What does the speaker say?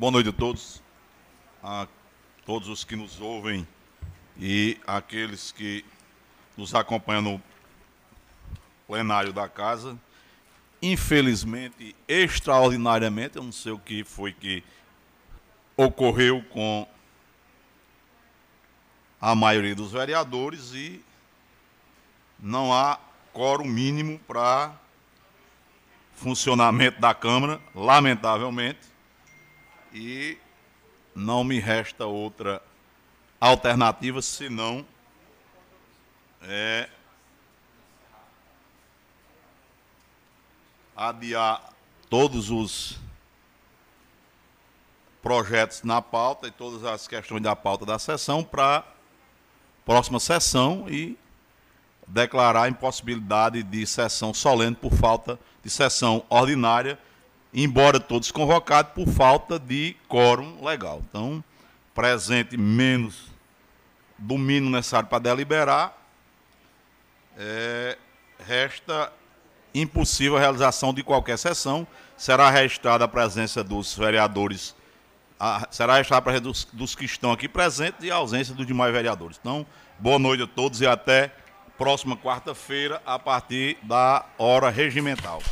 Boa noite a todos, a todos os que nos ouvem e aqueles que nos acompanham no plenário da casa. Infelizmente, extraordinariamente, eu não sei o que foi que ocorreu com a maioria dos vereadores e não há quórum mínimo para funcionamento da Câmara, lamentavelmente, e não me resta outra alternativa senão é, adiar todos os projetos na pauta e todas as questões da pauta da sessão para próxima sessão e declarar a impossibilidade de sessão solene por falta de sessão ordinária, embora todos convocados por falta de quórum legal. Então, presente menos do mínimo necessário para deliberar, é, resta impossível a realização de qualquer sessão. Será registrada a presença dos vereadores, a, será registrada a presença dos, dos que estão aqui presentes e a ausência dos demais vereadores. Então, boa noite a todos e até próxima quarta-feira, a partir da hora regimental.